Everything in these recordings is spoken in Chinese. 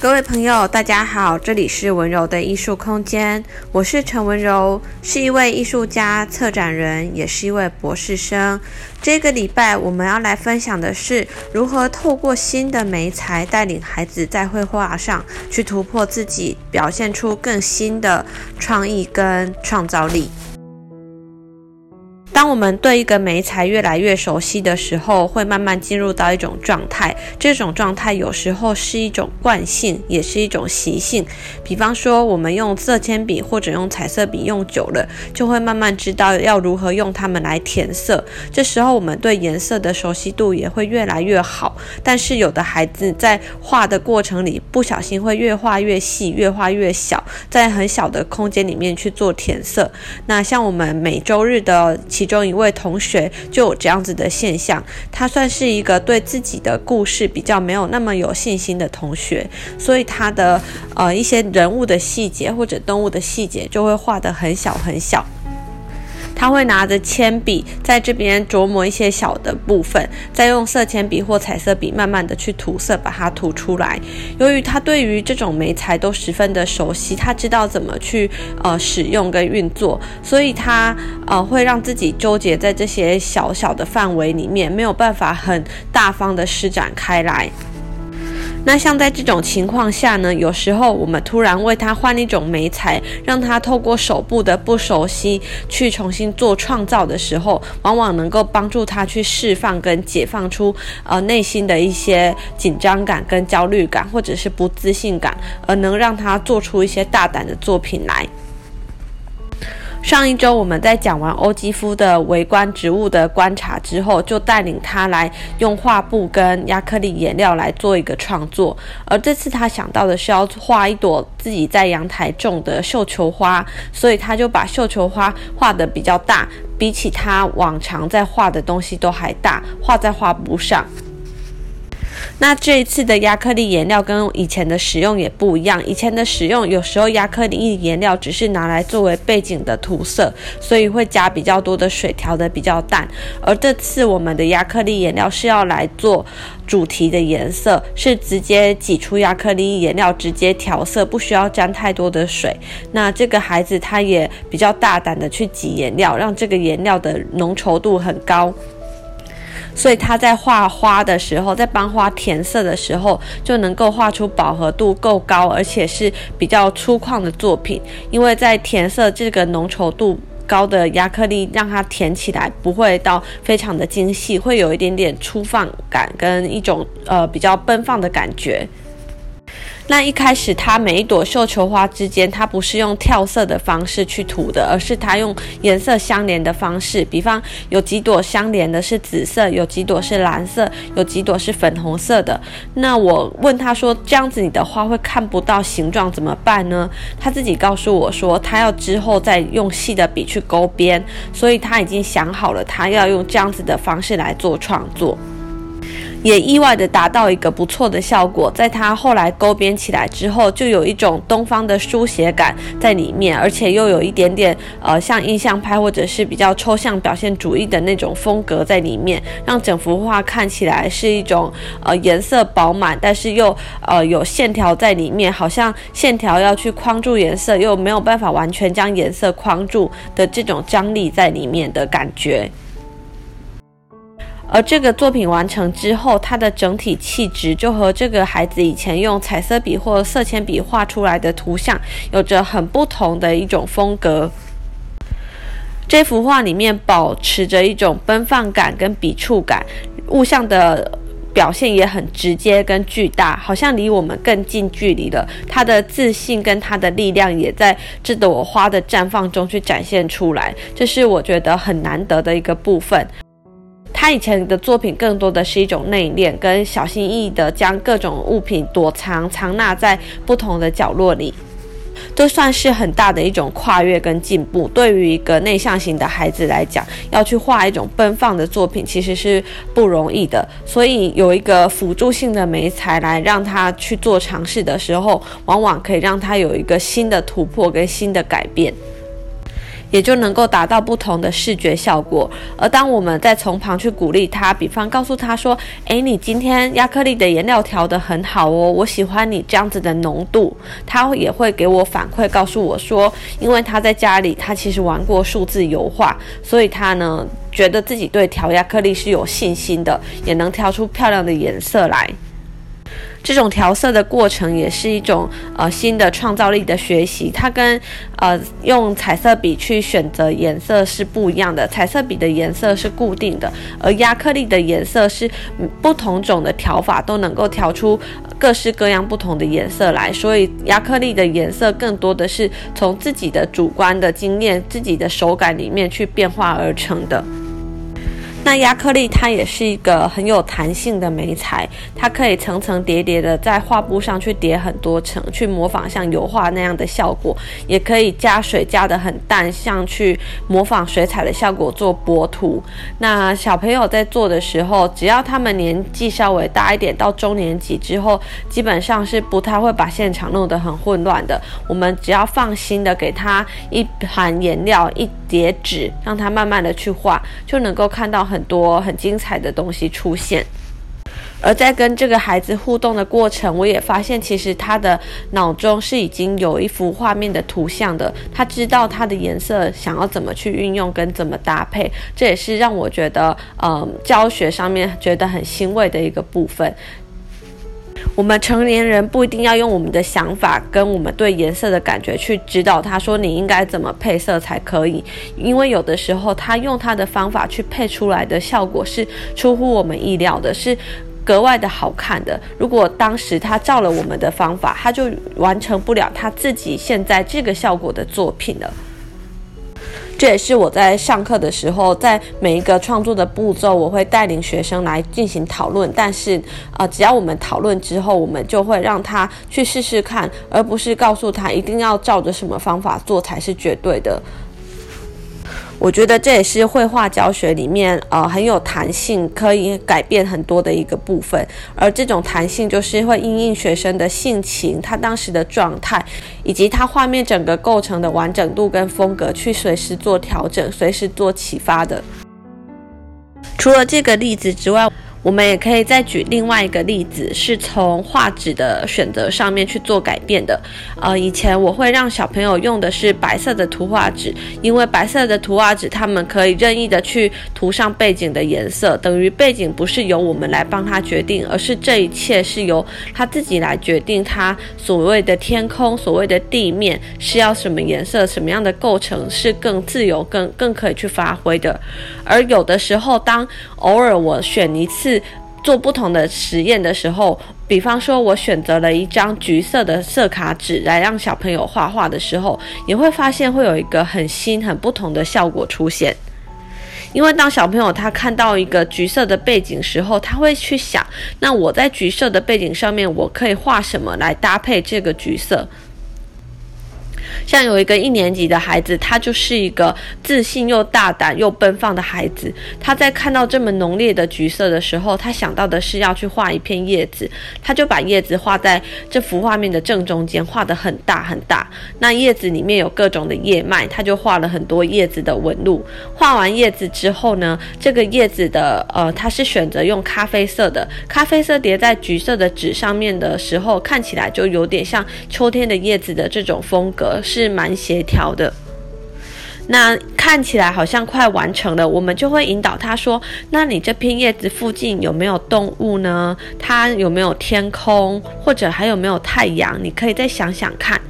各位朋友，大家好，这里是文柔的艺术空间，我是陈文柔，是一位艺术家、策展人，也是一位博士生。这个礼拜我们要来分享的是如何透过新的媒材，带领孩子在绘画上去突破自己，表现出更新的创意跟创造力。当我们对一个媒材越来越熟悉的时候，会慢慢进入到一种状态。这种状态有时候是一种惯性，也是一种习性。比方说，我们用色铅笔或者用彩色笔用久了，就会慢慢知道要如何用它们来填色。这时候，我们对颜色的熟悉度也会越来越好。但是，有的孩子在画的过程里，不小心会越画越细，越画越小，在很小的空间里面去做填色。那像我们每周日的其中一位同学就有这样子的现象，他算是一个对自己的故事比较没有那么有信心的同学，所以他的呃一些人物的细节或者动物的细节就会画得很小很小。他会拿着铅笔在这边琢磨一些小的部分，再用色铅笔或彩色笔慢慢的去涂色，把它涂出来。由于他对于这种媒材都十分的熟悉，他知道怎么去呃使用跟运作，所以他呃会让自己纠结在这些小小的范围里面，没有办法很大方的施展开来。那像在这种情况下呢，有时候我们突然为他换一种媒材，让他透过手部的不熟悉去重新做创造的时候，往往能够帮助他去释放跟解放出呃内心的一些紧张感跟焦虑感，或者是不自信感，而能让他做出一些大胆的作品来。上一周我们在讲完欧基夫的微观植物的观察之后，就带领他来用画布跟亚克力颜料来做一个创作。而这次他想到的是要画一朵自己在阳台种的绣球花，所以他就把绣球花画得比较大，比起他往常在画的东西都还大，画在画布上。那这一次的亚克力颜料跟以前的使用也不一样。以前的使用有时候亚克力颜料只是拿来作为背景的涂色，所以会加比较多的水，调得比较淡。而这次我们的亚克力颜料是要来做主题的颜色，是直接挤出亚克力颜料，直接调色，不需要沾太多的水。那这个孩子他也比较大胆的去挤颜料，让这个颜料的浓稠度很高。所以他在画花的时候，在帮花填色的时候，就能够画出饱和度够高，而且是比较粗犷的作品。因为在填色这个浓稠度高的亚克力，让它填起来不会到非常的精细，会有一点点粗放感跟一种呃比较奔放的感觉。那一开始，它每一朵绣球花之间，它不是用跳色的方式去涂的，而是它用颜色相连的方式。比方有几朵相连的是紫色，有几朵是蓝色，有几朵是粉红色的。那我问他说：“这样子你的花会看不到形状怎么办呢？”他自己告诉我说：“他要之后再用细的笔去勾边，所以他已经想好了，他要用这样子的方式来做创作。”也意外的达到一个不错的效果，在它后来勾边起来之后，就有一种东方的书写感在里面，而且又有一点点呃像印象派或者是比较抽象表现主义的那种风格在里面，让整幅画看起来是一种呃颜色饱满，但是又呃有线条在里面，好像线条要去框住颜色，又没有办法完全将颜色框住的这种张力在里面的感觉。而这个作品完成之后，它的整体气质就和这个孩子以前用彩色笔或色铅笔画出来的图像有着很不同的一种风格。这幅画里面保持着一种奔放感跟笔触感，物象的表现也很直接跟巨大，好像离我们更近距离了。他的自信跟他的力量也在这朵花的绽放中去展现出来，这是我觉得很难得的一个部分。他以前的作品更多的是一种内敛，跟小心翼翼的将各种物品躲藏、藏纳在不同的角落里，这算是很大的一种跨越跟进步。对于一个内向型的孩子来讲，要去画一种奔放的作品，其实是不容易的。所以有一个辅助性的媒材来让他去做尝试的时候，往往可以让他有一个新的突破跟新的改变。也就能够达到不同的视觉效果。而当我们再从旁去鼓励他，比方告诉他说：“诶，你今天亚克力的颜料调得很好哦，我喜欢你这样子的浓度。”他也会给我反馈，告诉我说，因为他在家里他其实玩过数字油画，所以他呢觉得自己对调亚克力是有信心的，也能调出漂亮的颜色来。这种调色的过程也是一种呃新的创造力的学习，它跟呃用彩色笔去选择颜色是不一样的。彩色笔的颜色是固定的，而亚克力的颜色是不同种的调法都能够调出各式各样不同的颜色来，所以亚克力的颜色更多的是从自己的主观的经验、自己的手感里面去变化而成的。那亚克力它也是一个很有弹性的媒材，它可以层层叠叠的在画布上去叠很多层，去模仿像油画那样的效果，也可以加水加的很淡，像去模仿水彩的效果做薄涂。那小朋友在做的时候，只要他们年纪稍微大一点，到中年级之后，基本上是不太会把现场弄得很混乱的。我们只要放心的给他一盘颜料、一叠纸，让他慢慢的去画，就能够看到。很多很精彩的东西出现，而在跟这个孩子互动的过程，我也发现，其实他的脑中是已经有一幅画面的图像的，他知道他的颜色想要怎么去运用跟怎么搭配，这也是让我觉得，嗯，教学上面觉得很欣慰的一个部分。我们成年人不一定要用我们的想法跟我们对颜色的感觉去指导他，说你应该怎么配色才可以，因为有的时候他用他的方法去配出来的效果是出乎我们意料的，是格外的好看的。如果当时他照了我们的方法，他就完成不了他自己现在这个效果的作品了。这也是我在上课的时候，在每一个创作的步骤，我会带领学生来进行讨论。但是，啊、只要我们讨论之后，我们就会让他去试试看，而不是告诉他一定要照着什么方法做才是绝对的。我觉得这也是绘画教学里面呃很有弹性，可以改变很多的一个部分。而这种弹性就是会因应学生的性情、他当时的状态，以及他画面整个构成的完整度跟风格，去随时做调整，随时做启发的。除了这个例子之外，我们也可以再举另外一个例子，是从画纸的选择上面去做改变的。呃，以前我会让小朋友用的是白色的图画纸，因为白色的图画纸他们可以任意的去涂上背景的颜色，等于背景不是由我们来帮他决定，而是这一切是由他自己来决定。他所谓的天空，所谓的地面是要什么颜色，什么样的构成是更自由、更更可以去发挥的。而有的时候，当偶尔我选一次次。做不同的实验的时候，比方说，我选择了一张橘色的色卡纸来让小朋友画画的时候，也会发现会有一个很新、很不同的效果出现。因为当小朋友他看到一个橘色的背景时候，他会去想，那我在橘色的背景上面，我可以画什么来搭配这个橘色？像有一个一年级的孩子，他就是一个自信又大胆又奔放的孩子。他在看到这么浓烈的橘色的时候，他想到的是要去画一片叶子，他就把叶子画在这幅画面的正中间，画得很大很大。那叶子里面有各种的叶脉，他就画了很多叶子的纹路。画完叶子之后呢，这个叶子的呃，他是选择用咖啡色的，咖啡色叠在橘色的纸上面的时候，看起来就有点像秋天的叶子的这种风格。是蛮协调的，那看起来好像快完成了，我们就会引导他说：“那你这片叶子附近有没有动物呢？它有没有天空，或者还有没有太阳？你可以再想想看。”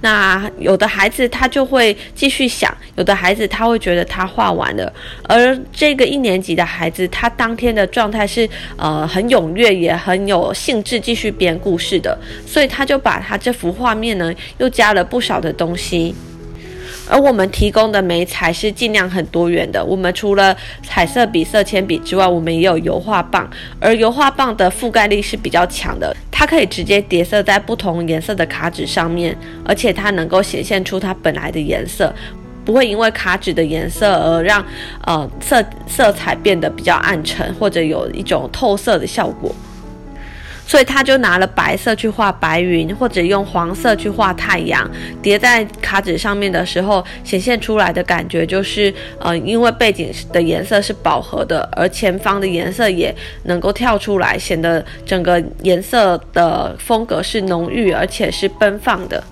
那有的孩子他就会继续想，有的孩子他会觉得他画完了，而这个一年级的孩子，他当天的状态是呃很踊跃，也很有兴致继续编故事的，所以他就把他这幅画面呢又加了不少的东西。而我们提供的媒材是尽量很多元的。我们除了彩色笔、色铅笔之外，我们也有油画棒。而油画棒的覆盖力是比较强的，它可以直接叠色在不同颜色的卡纸上面，而且它能够显现出它本来的颜色，不会因为卡纸的颜色而让呃色色彩变得比较暗沉，或者有一种透色的效果。所以他就拿了白色去画白云，或者用黄色去画太阳，叠在卡纸上面的时候，显现出来的感觉就是，呃，因为背景的颜色是饱和的，而前方的颜色也能够跳出来，显得整个颜色的风格是浓郁而且是奔放的。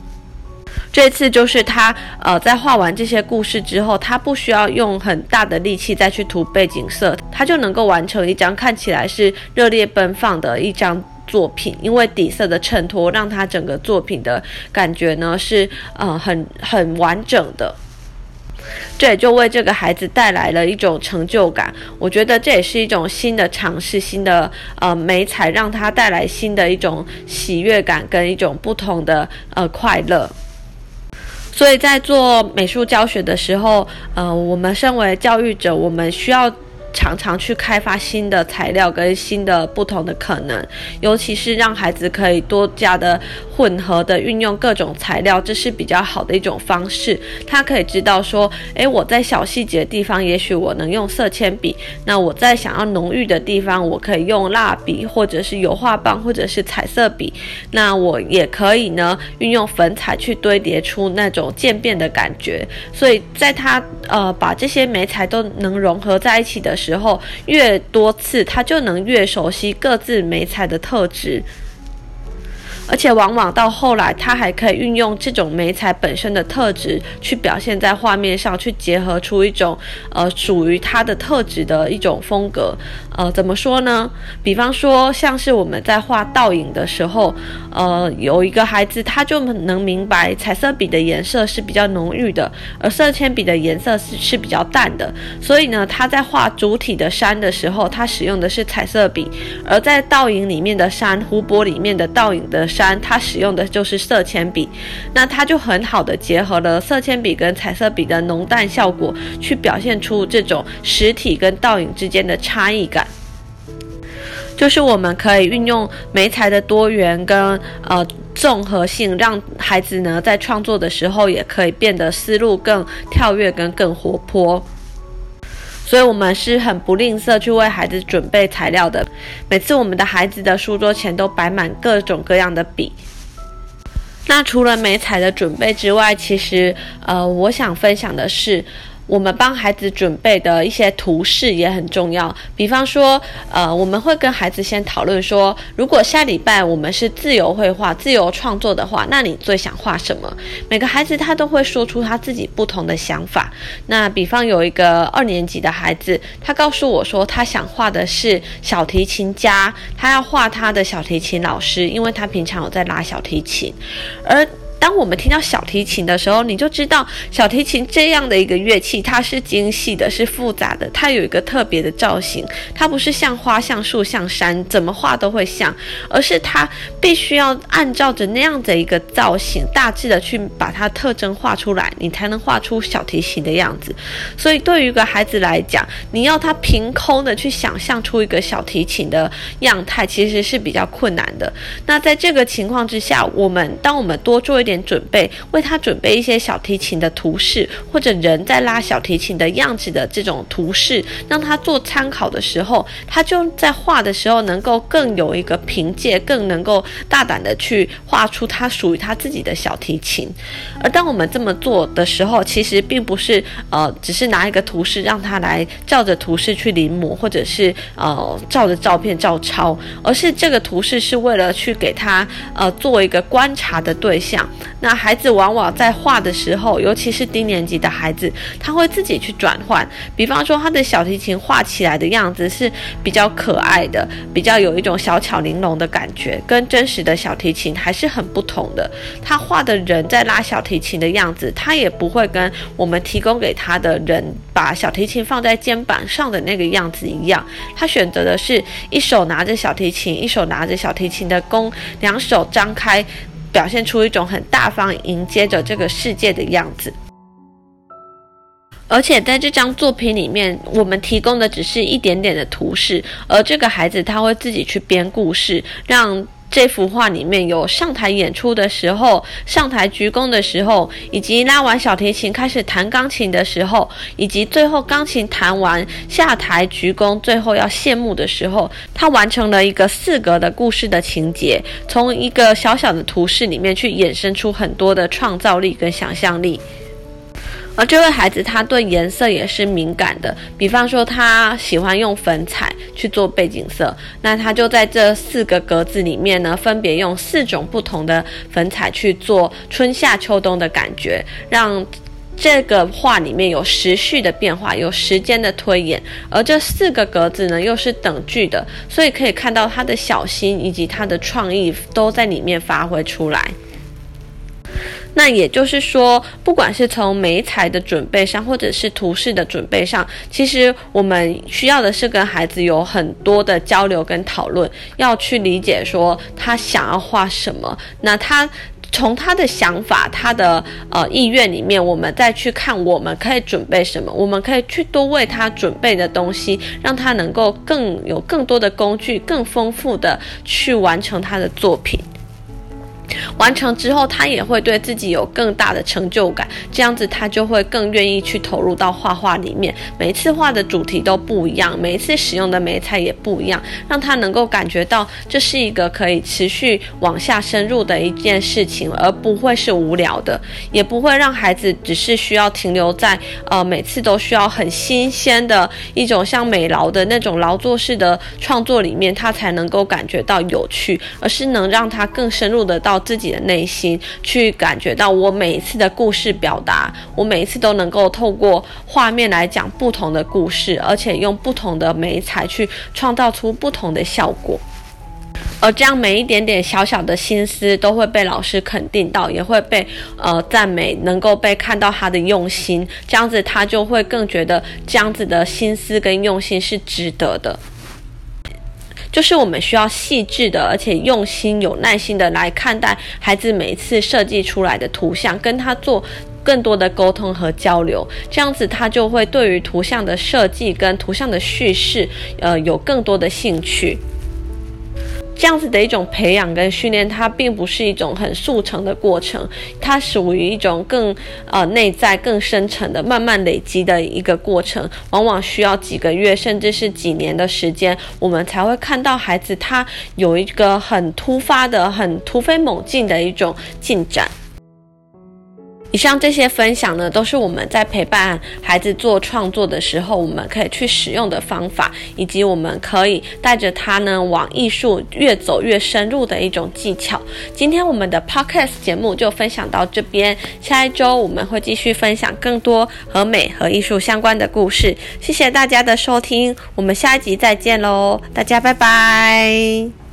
这次就是他，呃，在画完这些故事之后，他不需要用很大的力气再去涂背景色，他就能够完成一张看起来是热烈奔放的一张作品。因为底色的衬托，让他整个作品的感觉呢是，呃，很很完整的。这也就为这个孩子带来了一种成就感。我觉得这也是一种新的尝试，新的呃媒材，让他带来新的一种喜悦感跟一种不同的呃快乐。所以在做美术教学的时候，呃，我们身为教育者，我们需要。常常去开发新的材料跟新的不同的可能，尤其是让孩子可以多加的混合的运用各种材料，这是比较好的一种方式。他可以知道说，诶，我在小细节的地方，也许我能用色铅笔；那我在想要浓郁的地方，我可以用蜡笔，或者是油画棒，或者是彩色笔。那我也可以呢，运用粉彩去堆叠出那种渐变的感觉。所以在他呃把这些媒材都能融合在一起的时候，越多次，他就能越熟悉各自美彩的特质。而且往往到后来，他还可以运用这种媒材本身的特质，去表现在画面上，去结合出一种呃属于他的特质的一种风格。呃，怎么说呢？比方说，像是我们在画倒影的时候，呃，有一个孩子他就能明白彩色笔的颜色是比较浓郁的，而色铅笔的颜色是是比较淡的。所以呢，他在画主体的山的时候，他使用的是彩色笔；而在倒影里面的山，湖泊里面的倒影的。山，它使用的就是色铅笔，那它就很好的结合了色铅笔跟彩色笔的浓淡效果，去表现出这种实体跟倒影之间的差异感。就是我们可以运用媒材的多元跟呃综合性，让孩子呢在创作的时候也可以变得思路更跳跃跟更活泼。所以，我们是很不吝啬去为孩子准备材料的。每次我们的孩子的书桌前都摆满各种各样的笔。那除了美彩的准备之外，其实，呃，我想分享的是。我们帮孩子准备的一些图示也很重要，比方说，呃，我们会跟孩子先讨论说，如果下礼拜我们是自由绘画、自由创作的话，那你最想画什么？每个孩子他都会说出他自己不同的想法。那比方有一个二年级的孩子，他告诉我说，他想画的是小提琴家，他要画他的小提琴老师，因为他平常有在拉小提琴，而。当我们听到小提琴的时候，你就知道小提琴这样的一个乐器，它是精细的，是复杂的，它有一个特别的造型，它不是像花、像树、像山，怎么画都会像，而是它必须要按照着那样的一个造型，大致的去把它特征画出来，你才能画出小提琴的样子。所以对于一个孩子来讲，你要他凭空的去想象出一个小提琴的样态，其实是比较困难的。那在这个情况之下，我们当我们多做一点。准备为他准备一些小提琴的图示，或者人在拉小提琴的样子的这种图示，让他做参考的时候，他就在画的时候能够更有一个凭借，更能够大胆的去画出他属于他自己的小提琴。而当我们这么做的时候，其实并不是呃，只是拿一个图示让他来照着图示去临摹，或者是呃照着照片照抄，而是这个图示是为了去给他呃做一个观察的对象。那孩子往往在画的时候，尤其是低年级的孩子，他会自己去转换。比方说，他的小提琴画起来的样子是比较可爱的，比较有一种小巧玲珑的感觉，跟真实的小提琴还是很不同的。他画的人在拉小提琴的样子，他也不会跟我们提供给他的人把小提琴放在肩膀上的那个样子一样。他选择的是一手拿着小提琴，一手拿着小提琴的弓，两手张开。表现出一种很大方迎接着这个世界的样子，而且在这张作品里面，我们提供的只是一点点的图示，而这个孩子他会自己去编故事，让这幅画里面有上台演出的时候，上台鞠躬的时候，以及拉完小提琴开始弹钢琴的时候，以及最后钢琴弹完下台鞠躬，最后要谢幕的时候，他完成了一个四格的故事的情节，从一个小小的图示里面去衍生出很多的创造力跟想象力。而这位孩子，他对颜色也是敏感的。比方说，他喜欢用粉彩去做背景色，那他就在这四个格子里面呢，分别用四种不同的粉彩去做春夏秋冬的感觉，让这个画里面有时序的变化，有时间的推演。而这四个格子呢，又是等距的，所以可以看到他的小心以及他的创意都在里面发挥出来。那也就是说，不管是从媒材的准备上，或者是图示的准备上，其实我们需要的是跟孩子有很多的交流跟讨论，要去理解说他想要画什么。那他从他的想法、他的呃意愿里面，我们再去看我们可以准备什么，我们可以去多为他准备的东西，让他能够更有更多的工具，更丰富的去完成他的作品。完成之后，他也会对自己有更大的成就感，这样子他就会更愿意去投入到画画里面。每一次画的主题都不一样，每一次使用的媒材也不一样，让他能够感觉到这是一个可以持续往下深入的一件事情，而不会是无聊的，也不会让孩子只是需要停留在呃每次都需要很新鲜的一种像美劳的那种劳作式的创作里面，他才能够感觉到有趣，而是能让他更深入的到自己的内心去感觉到，我每一次的故事表达，我每一次都能够透过画面来讲不同的故事，而且用不同的媒材去创造出不同的效果。而这样每一点点小小的心思都会被老师肯定到，也会被呃赞美，能够被看到他的用心，这样子他就会更觉得这样子的心思跟用心是值得的。就是我们需要细致的，而且用心、有耐心的来看待孩子每一次设计出来的图像，跟他做更多的沟通和交流，这样子他就会对于图像的设计跟图像的叙事，呃，有更多的兴趣。这样子的一种培养跟训练，它并不是一种很速成的过程，它属于一种更呃内在、更深层的慢慢累积的一个过程，往往需要几个月甚至是几年的时间，我们才会看到孩子他有一个很突发的、很突飞猛进的一种进展。以上这些分享呢，都是我们在陪伴孩子做创作的时候，我们可以去使用的方法，以及我们可以带着他呢往艺术越走越深入的一种技巧。今天我们的 Podcast 节目就分享到这边，下一周我们会继续分享更多和美和艺术相关的故事。谢谢大家的收听，我们下一集再见喽，大家拜拜。